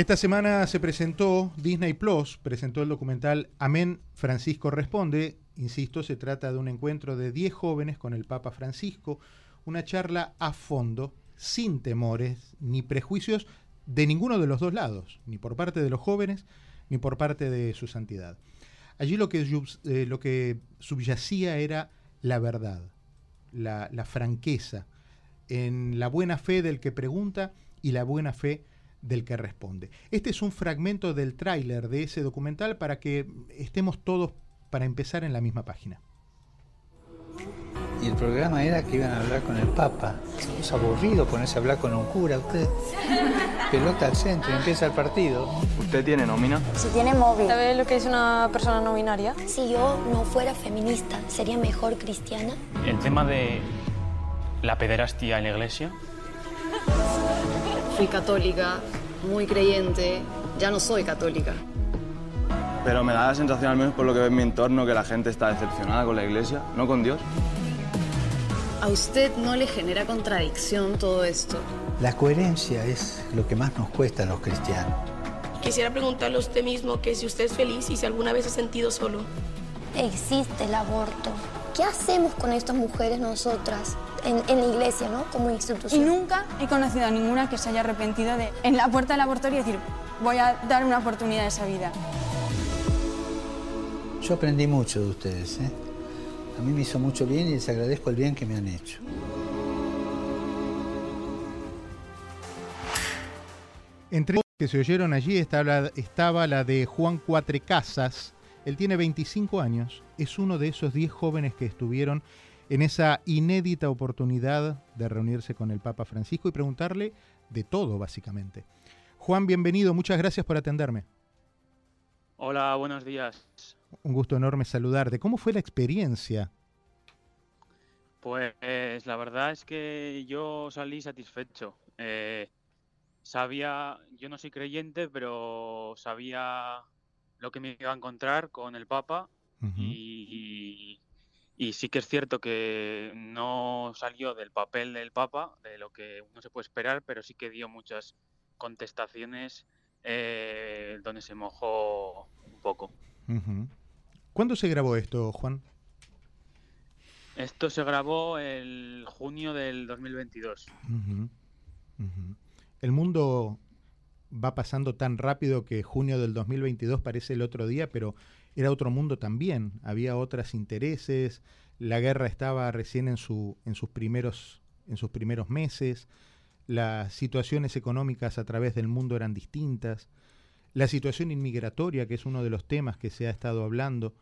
Esta semana se presentó, Disney Plus presentó el documental Amén Francisco Responde. Insisto, se trata de un encuentro de 10 jóvenes con el Papa Francisco, una charla a fondo, sin temores ni prejuicios de ninguno de los dos lados, ni por parte de los jóvenes ni por parte de su santidad. Allí lo que, eh, lo que subyacía era la verdad, la, franqueza, en la buena fe del que pregunta y la buena fe del que responde. Este es un fragmento del tráiler de ese documental para que estemos todos para empezar en la misma página. Y el programa era que iban a hablar con el Papa. Es aburrido ponerse a hablar con un cura. Usted pelota al centro empieza el partido. ¿Usted tiene nómina? Si tiene móvil. ¿Sabe lo que es una persona no binaria? Si yo no fuera feminista, ¿sería mejor cristiana? El tema de la pederastia en la iglesia. Fui católica, muy creyente, ya no soy católica. Pero me da la sensación, al menos por lo que ve en mi entorno, que la gente está decepcionada con la iglesia, no con Dios. ¿A usted no le genera contradicción todo esto? La coherencia es lo que más nos cuesta a los cristianos. Quisiera preguntarle a usted mismo que si usted es feliz y si alguna vez se ha sentido solo. Existe el aborto. ¿Qué hacemos con estas mujeres nosotras en, en la iglesia, ¿no? Como Y institución. nunca he conocido a ninguna que se haya arrepentido de en la puerta del abortorio decir voy a dar una oportunidad a esa vida. Yo aprendí mucho de ustedes. ¿eh? A mí me hizo mucho bien y les agradezco el bien que me han hecho. Entre las que se oyeron allí estaba la, estaba la de Juan Cuatrecasas. Él tiene 25 años, es uno de esos 10 jóvenes que estuvieron en esa inédita oportunidad de reunirse con el Papa Francisco y preguntarle de todo, básicamente. Juan, bienvenido, muchas gracias por atenderme. Hola, buenos días. Un gusto enorme saludarte. ¿Cómo fue la experiencia? Pues la verdad es que yo salí satisfecho. Eh, sabía, yo no soy creyente, pero sabía lo que me iba a encontrar con el Papa y, y sí que es cierto que no salió del papel del Papa, de lo que uno se puede esperar, pero sí que dio muchas contestaciones eh, donde se mojó un poco. ¿Cuándo se grabó esto, Juan? Esto se grabó el junio del 2022. Ujú, ujú. El mundo va pasando tan rápido que junio del 2022 parece el otro día, pero era otro mundo también. Había otros intereses. La guerra estaba recién en, su, en, sus primeros, en sus primeros meses. Las situaciones económicas a través del mundo eran distintas. La situación inmigratoria, que es uno de los temas que se ha estado hablando.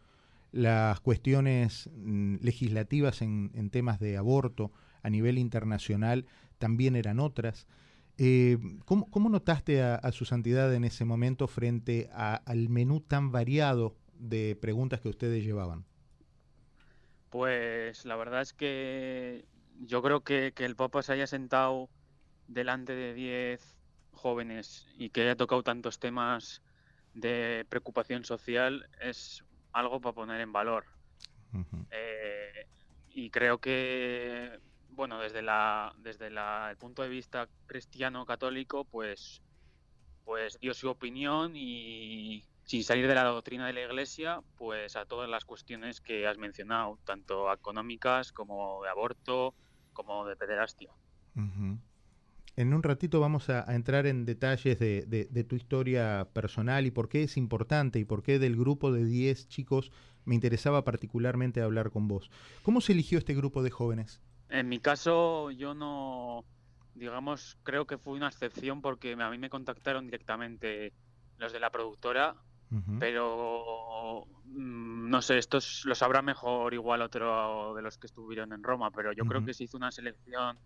Las cuestiones mm, legislativas en, en temas de aborto a nivel internacional también eran otras. Eh, ¿cómo, cómo notaste a, a, su santidad en ese momento frente a, al menú tan variado de preguntas que ustedes llevaban? Pues la verdad es que yo creo que, que el Papa se haya sentado delante de 10 jóvenes y que haya tocado tantos temas de preocupación social es algo para poner en valor. Uh -huh. eh, y creo que bueno, desde la desde el punto de vista cristiano católico, pues pues dio su opinión y sin salir de la doctrina de la Iglesia, pues a todas las cuestiones que has mencionado, tanto económicas como de aborto, como de pederastia. En un ratito vamos a, a entrar en detalles de, de, de, tu historia personal y por qué es importante y por qué del grupo de 10 chicos me interesaba particularmente hablar con vos. ¿Cómo se eligió este grupo de jóvenes? En mi caso, yo no, digamos, creo que fue una excepción porque a mí me contactaron directamente los de la productora, uh -huh. pero mm, no sé, estos lo sabrá mejor igual otro de los que estuvieron en Roma, pero yo uh -huh. creo que se hizo una selección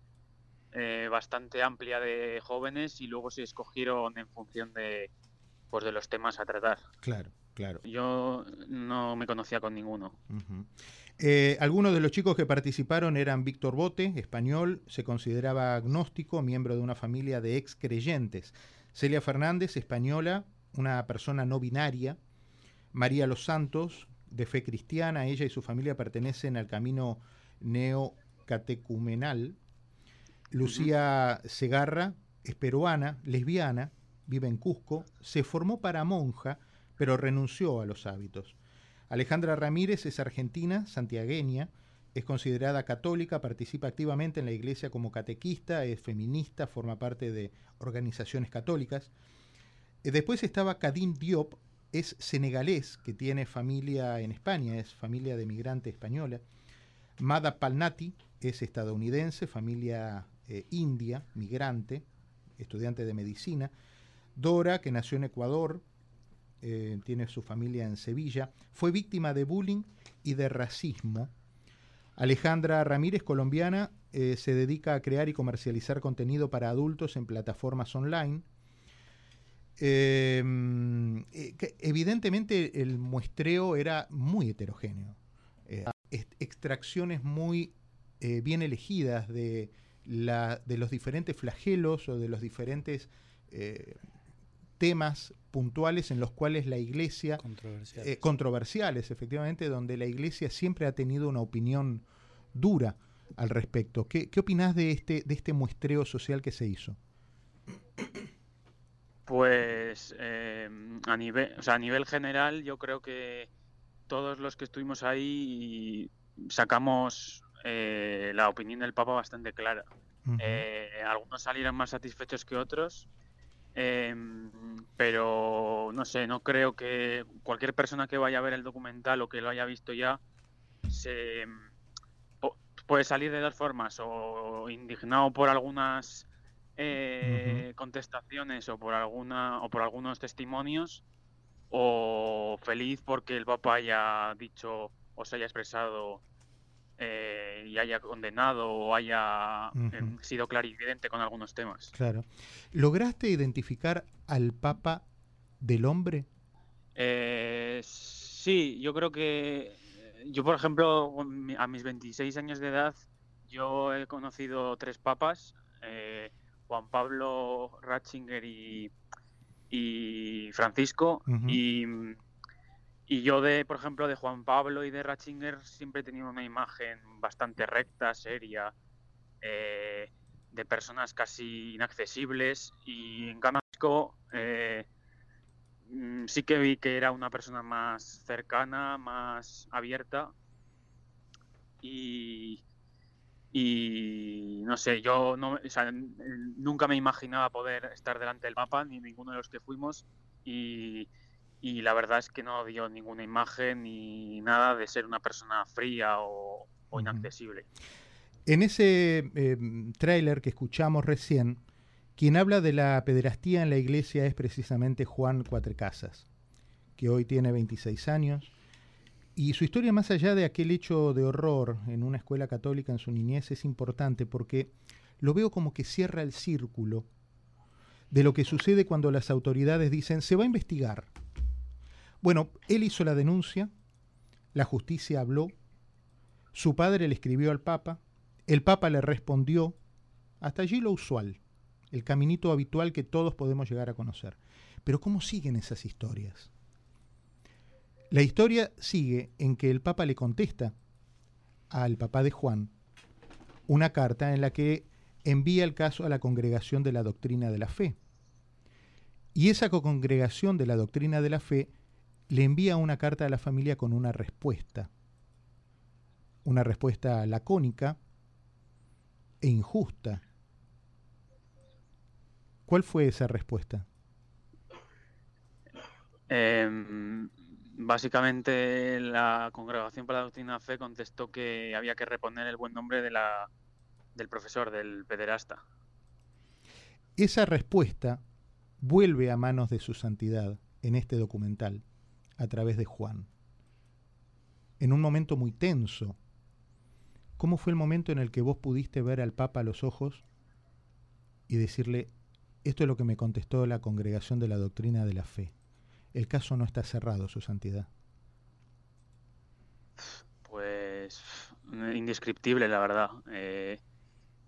eh, bastante amplia de jóvenes y luego se escogieron en función de, pues, de los temas a tratar. Claro, claro. Yo no me conocía con ninguno. Uh -huh. Eh, algunos de los chicos que participaron eran Víctor Bote, español, se consideraba agnóstico, miembro de una familia de ex creyentes. Celia Fernández, española, una persona no binaria. María Los Santos, de fe cristiana, ella y su familia pertenecen al camino neocatecumenal. Lucía uh -huh. Segarra es peruana, lesbiana, vive en Cusco, se formó para monja, pero renunció a los hábitos. Alejandra Ramírez es argentina, santiagueña, es considerada católica, participa activamente en la iglesia como catequista, es feminista, forma parte de organizaciones católicas. Eh, después estaba Kadim Diop, es senegalés, que tiene familia en España, es familia de migrante española. Mada Palnati es estadounidense, familia eh, india, migrante, estudiante de medicina. Dora, que nació en Ecuador, eh, tiene su familia en Sevilla, fue víctima de bullying y de racismo. Alejandra Ramírez, colombiana, eh, se dedica a crear y comercializar contenido para adultos en plataformas online. Em, evidentemente el muestreo era muy heterogéneo. extracciones muy bien elegidas de de los diferentes flagelos o de los diferentes eh, temas puntuales en los cuales la iglesia... Controversiales. Eh, controversiales, efectivamente, donde la iglesia siempre ha tenido una opinión dura al respecto. ¿Qué, qué opinás de este, de este muestreo social que se hizo? Pues eh, a, nivel, o sea, a nivel general yo creo que todos los que estuvimos ahí sacamos eh, la opinión del Papa bastante clara. Eh, algunos salieron más satisfechos que otros, em, pero no sé, no creo que cualquier persona que vaya a ver el documental o que lo haya visto ya se puede salir de dos formas, o indignado por algunas eh, contestaciones o por alguna o por algunos testimonios, o feliz porque el Papa haya dicho o se haya expresado eh, y haya condenado o haya em, sido clarividente con algunos temas. Claro. ¿Lograste identificar al Papa del hombre? Eh, sí, yo creo que yo, por ejemplo, a mis 26 años de edad, yo he conocido tres papas, eh, Juan Pablo Ratzinger y, y Francisco, y y yo de, por ejemplo, de Juan Pablo y de Ratzinger siempre he tenido una imagen bastante recta, seria, eh, de personas casi inaccesibles. Y en cambio, eh, mm, sí que vi que era una persona más cercana, más abierta. Y, y no sé, yo no, nunca me imaginaba poder estar delante del Papa, ni ninguno de los que fuimos. Y, y la verdad es que no dio ninguna imagen ni nada de ser una persona fría o, inaccesible. En ese eh, tráiler que escuchamos recién, quien habla de la pederastía en la iglesia es precisamente Juan Cuatrecasas, que hoy tiene 26 años. Y su historia, más allá de aquel hecho de horror en una escuela católica en su niñez, es importante porque lo veo como que cierra el círculo de lo que sucede cuando las autoridades dicen se va a investigar, bueno, él hizo la denuncia, la justicia habló, su padre le escribió al Papa, el Papa le respondió, hasta allí lo usual, el caminito habitual que todos podemos llegar a conocer. Pero ¿cómo siguen esas historias? La historia sigue en que el Papa le contesta al papá de Juan una carta en la que envía el caso a la congregación de la doctrina de la fe. Y esa congregación de la doctrina de la fe le envía una carta a la familia con una respuesta, una respuesta lacónica e injusta. ¿Cuál fue esa respuesta? Em, básicamente la Congregación para la Doctrina de Fe contestó que había que reponer el buen nombre de la, del profesor, del pederasta. Esa respuesta vuelve a manos de su santidad en este documental a través de Juan. En un momento muy tenso. ¿Cómo fue el momento en el que vos pudiste ver al Papa a los ojos y decirle, esto es lo que me contestó la congregación de la doctrina de la fe? El caso no está cerrado, Su Santidad. Pues indescriptible, la verdad. Eh,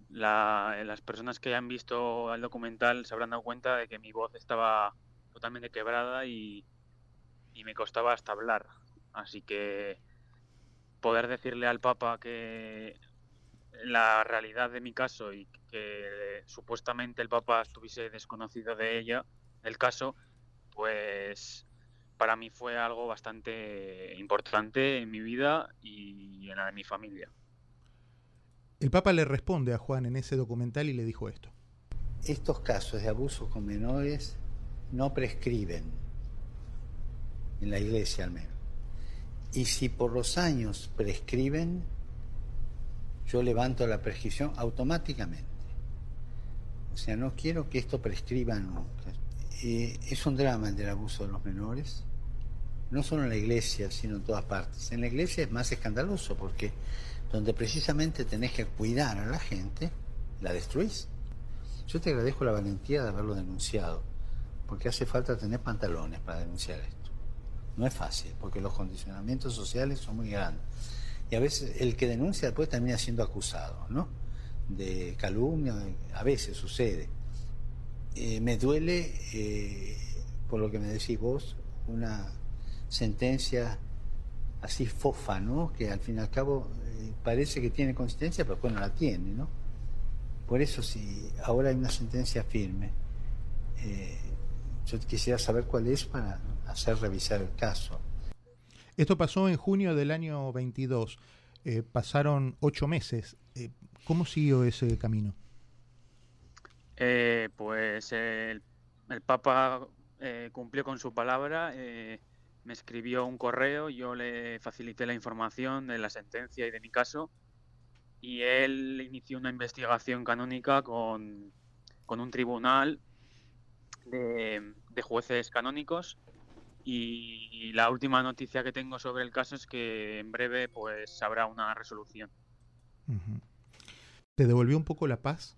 las personas que han visto el documental se habrán dado cuenta de que mi voz estaba totalmente quebrada y, y me costaba hasta hablar. Así que poder decirle al Papa que la realidad de mi caso y que supuestamente el Papa estuviese desconocido de ella el caso, pues para mí fue algo bastante importante en mi vida y en la de mi familia. El Papa le responde a Juan en ese documental y le dijo esto. Estos casos de abuso con menores no prescriben, en la iglesia al menos. Y si por los años prescriben, yo levanto la prescripción automáticamente. O sea, no quiero que esto prescriba nunca. Eh, es un drama el del abuso de los menores, no solo en la iglesia, sino en todas partes. En la iglesia es más escandaloso porque donde precisamente tenés que cuidar a la gente, la destruís. Yo te agradezco la valentía de haberlo denunciado, porque hace falta tener pantalones para denunciar esto. No es fácil, porque los condicionamientos sociales son muy grandes. Y a veces el que denuncia después termina siendo acusado, ¿no? De calumnia, a veces sucede. Eh, me duele, eh, por lo que me decís vos, una sentencia así fofa, ¿no? Que al fin y al cabo eh, parece que tiene consistencia, pero después no la tiene, ¿no? Por eso, si ahora hay una sentencia firme, yo quisiera saber cuál es para hacer revisar el caso. Esto pasó en junio del año 22. pasaron ocho meses. ¿Cómo siguió ese camino? Eh, pues el, Papa eh, cumplió con su palabra, eh, me escribió un correo, yo le facilité la información de la sentencia y de mi caso, y él inició una investigación canónica con, un tribunal de, jueces canónicos. Y, la última noticia que tengo sobre el caso es que en breve pues habrá una resolución. ¿Te devolvió un poco la paz?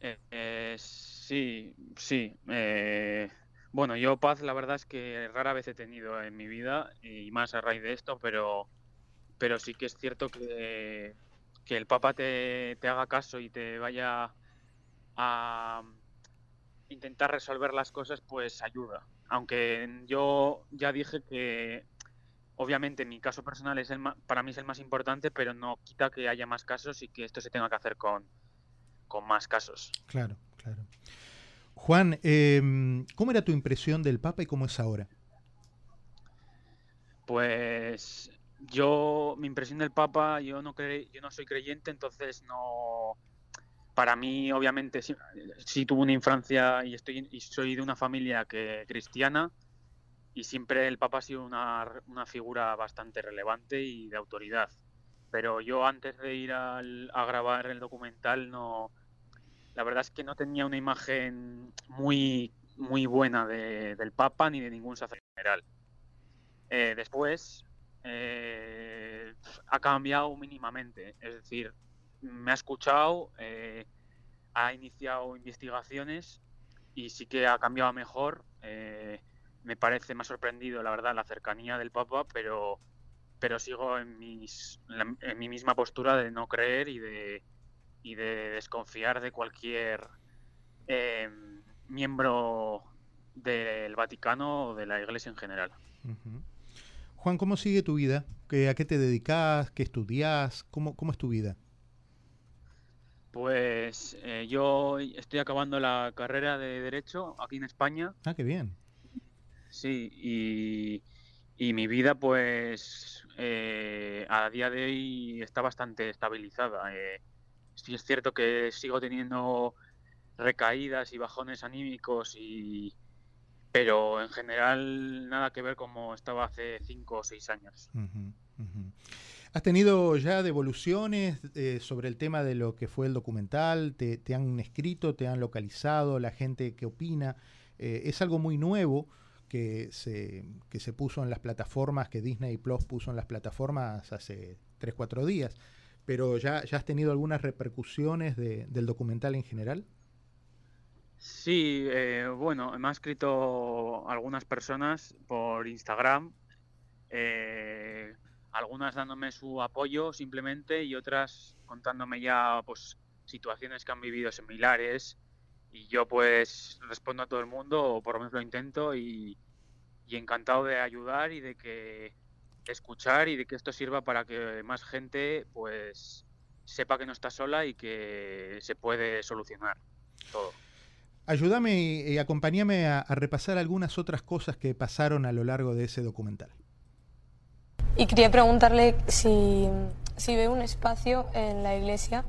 Eh, sí, sí. Eh, bueno, yo paz la verdad es que rara vez he tenido en mi vida y más a raíz de esto, pero, pero sí que es cierto que, que el Papa te, te haga caso y te vaya a intentar resolver las cosas, pues ayuda. Aunque yo ya dije que obviamente mi caso personal es el para mí es el más importante, pero no quita que haya más casos y que esto se tenga que hacer con, con más casos. Claro, claro. Juan, em, ¿cómo era tu impresión del Papa y cómo es ahora? Pues yo, mi impresión del Papa, yo no, yo no soy creyente, entonces no... Para mí, obviamente, sí, tuve una infancia y, estoy, soy de una familia que cristiana y siempre el Papa ha sido una, una figura bastante relevante y de autoridad pero yo antes de ir a grabar el documental no la verdad es que no tenía una imagen muy muy buena del Papa ni de ningún sacerdote general. Eh, después eh, ha cambiado mínimamente, es decir, me ha escuchado, eh, ha iniciado investigaciones y sí que ha cambiado mejor. me parece, más sorprendido, la verdad, la cercanía del Papa, pero pero sigo en, mis, en mi misma postura de no creer y de, y de desconfiar de cualquier em, miembro del Vaticano o de la Iglesia en general. Juan, ¿cómo sigue tu vida? ¿A qué te dedicas? ¿Qué estudias? ¿Cómo, cómo es tu vida? Pues eh, yo estoy acabando la carrera de Derecho aquí en España. Ah, qué bien. Sí, y, y mi vida, pues, eh, a día de hoy está bastante estabilizada. Eh, sí es cierto que sigo teniendo recaídas y bajones anímicos y pero en general nada que ver como estaba hace cinco o seis años. ¿Has tenido ya devoluciones eh, sobre el tema de lo que fue el documental? ¿Te, ¿Te, han escrito, te han localizado, la gente que opina? es algo muy nuevo que se, que se puso en las plataformas, que Disney Plus puso en las plataformas hace 3-4 días. Pero ya, ya has tenido algunas repercusiones del documental en general? Sí, eh, bueno, me han escrito algunas personas por Instagram, eh, algunas dándome su apoyo simplemente y otras contándome ya pues situaciones que han vivido similares y yo pues respondo a todo el mundo, o por lo menos lo intento, y, encantado de ayudar y de que escuchar y de que esto sirva para que más gente pues sepa que no está sola y que se puede solucionar todo. Ayúdame y, acompáñame a, repasar algunas otras cosas que pasaron a lo largo de ese documental. Y quería preguntarle si, si ve un espacio en la iglesia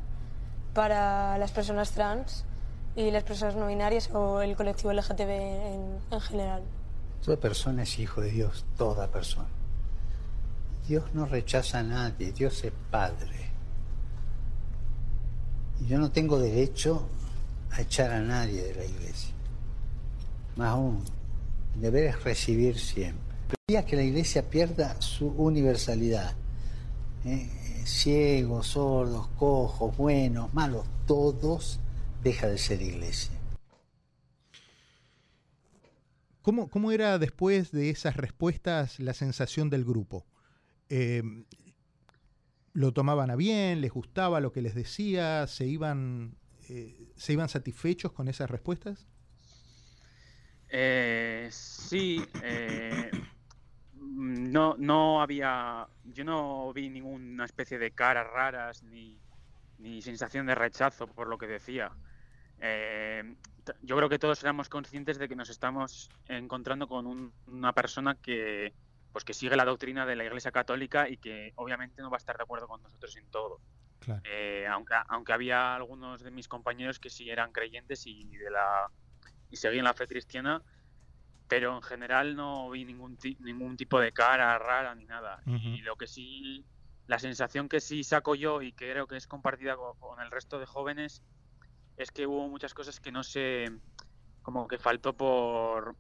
para las personas trans y las personas no binarias o el colectivo LGTB en, en general. Toda persona es hijo de Dios, toda persona. Dios no rechaza a nadie, Dios es Padre. Y yo no tengo derecho a echar a nadie de la iglesia. Más aún, el deber es recibir siempre. El día que la iglesia pierda su universalidad, ¿eh? ciegos, sordos, cojos, buenos, malos, todos deja de ser iglesia. ¿Cómo, ¿Cómo, era después de esas respuestas la sensación del grupo? Eh, ¿Lo tomaban a bien? ¿Les gustaba lo que les decía? ¿Se iban eh, ¿se iban satisfechos con esas respuestas? Eh, sí, eh, no, no había, yo no vi ninguna especie de caras raras ni, sensación de rechazo por lo que decía. yo creo que todos éramos conscientes de que nos estamos encontrando con una persona que, pues que sigue la doctrina de la Iglesia Católica y que obviamente no va a estar de acuerdo con nosotros en todo. Eh, aunque, aunque había algunos de mis compañeros que sí eran creyentes y de la y seguían la fe cristiana, pero en general no vi ningún ningún tipo de cara rara ni nada. Y lo que sí, la sensación que sí saco yo y que creo que es compartida con, el resto de jóvenes es que hubo muchas cosas que no sé, como que faltó por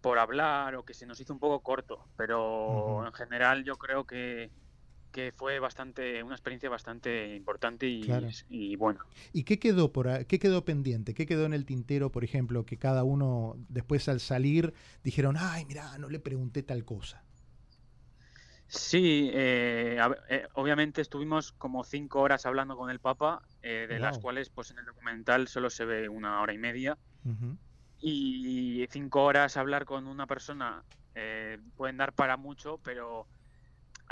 por hablar o que se nos hizo un poco corto, pero en general yo creo que que fue bastante una experiencia bastante importante y, y bueno. ¿Y qué quedó por qué quedó pendiente? ¿Qué quedó en el tintero, por ejemplo, que cada uno después al salir dijeron, ay, mira, no le pregunté tal cosa? Sí, eh, eh, obviamente estuvimos como cinco horas hablando con el Papa, eh, de las cuales pues en el documental solo se ve una hora y media. Y cinco horas hablar con una persona pueden dar para mucho, pero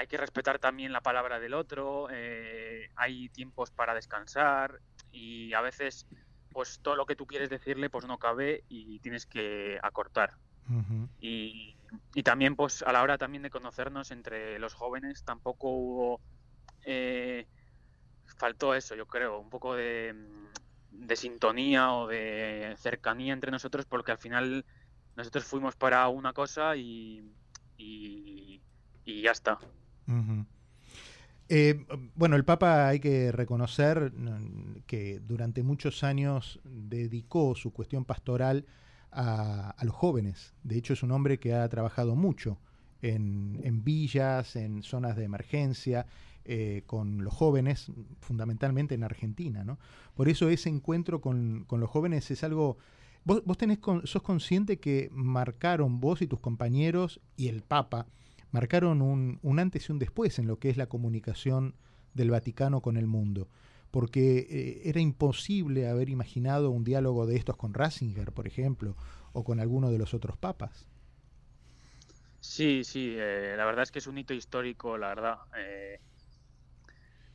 hay que respetar también la palabra del otro, eh, hay tiempos para descansar y a veces pues todo lo que tú quieres decirle pues no cabe y tienes que acortar. y, también pues a la hora también de conocernos entre los jóvenes tampoco hubo... Eh, faltó eso, yo creo, un poco de, sintonía o de cercanía entre nosotros porque al final nosotros fuimos para una cosa y, y ya está. Eh, bueno, el Papa hay que reconocer que durante muchos años dedicó su cuestión pastoral a, los jóvenes. De hecho, es un hombre que ha trabajado mucho en, villas, en zonas de emergencia, eh, con los jóvenes, fundamentalmente en Argentina. ¿no? Por eso ese encuentro con, los jóvenes es algo... Vos, vos tenés sos consciente que marcaron vos y tus compañeros y el Papa marcaron un, antes y un después en lo que es la comunicación del Vaticano con el mundo, porque eh, era imposible haber imaginado un diálogo de estos con Ratzinger, por ejemplo, o con alguno de los otros papas. Sí, sí, eh, la verdad es que es un hito histórico, la verdad. Eh,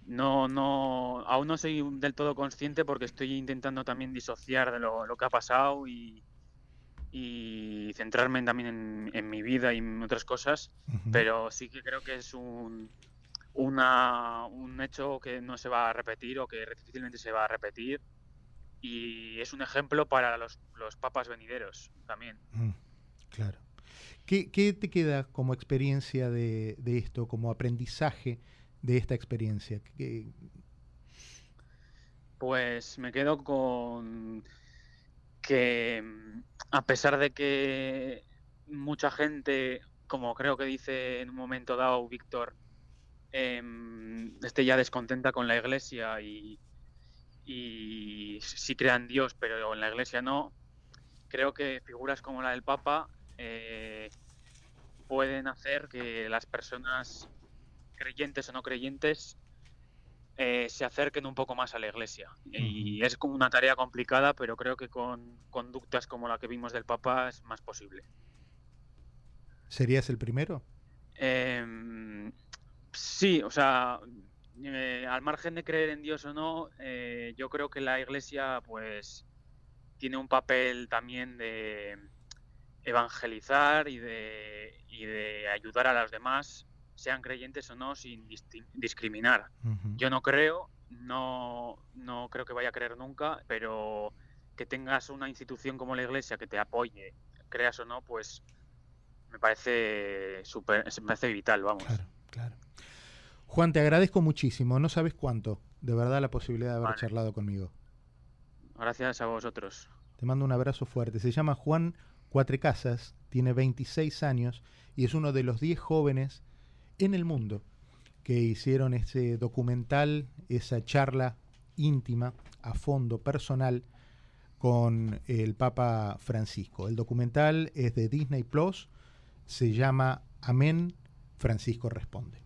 no, no, aún no soy del todo consciente porque estoy intentando también disociar de lo, lo que ha pasado y, y centrarme también en, mi vida y en otras cosas, pero sí que creo que es un, una, un hecho que no se va a repetir o que difícilmente se va a repetir y es un ejemplo para los, los papas venideros también. claro. ¿Qué, ¿Qué, te queda como experiencia de, de esto, como aprendizaje de esta experiencia? Pues me quedo con que a pesar de que mucha gente, como creo que dice en un momento dado Víctor, eh, esté ya descontenta con la iglesia y, y sí crean Dios, pero en la iglesia no, creo que figuras como la del Papa eh, pueden hacer que las personas creyentes o no creyentes eh, se acerquen un poco más a la iglesia. Y es como una tarea complicada, pero creo que con conductas como la que vimos del Papa es más posible. ¿Serías el primero? Em, sí, o sea, eh, al margen de creer en Dios o no, eh, yo creo que la iglesia, pues, tiene un papel también de evangelizar y de, y de ayudar a los demás, sean creyentes o no, sin discriminar. Yo no creo, no, no creo que vaya a creer nunca, pero que tengas una institución como la iglesia que te apoye, creas o no, pues me parece super, me parece vital, vamos. Claro, claro. Juan, te agradezco muchísimo, no sabes cuánto, de verdad, la posibilidad de haber charlado conmigo. Gracias a vosotros. Te mando un abrazo fuerte. Se llama Juan Cuatrecasas, tiene 26 años y es uno de los 10 jóvenes en el mundo que hicieron ese documental, esa charla íntima, a fondo, personal, con el Papa Francisco. El documental es de Disney Plus, se llama Amén, Francisco Responde.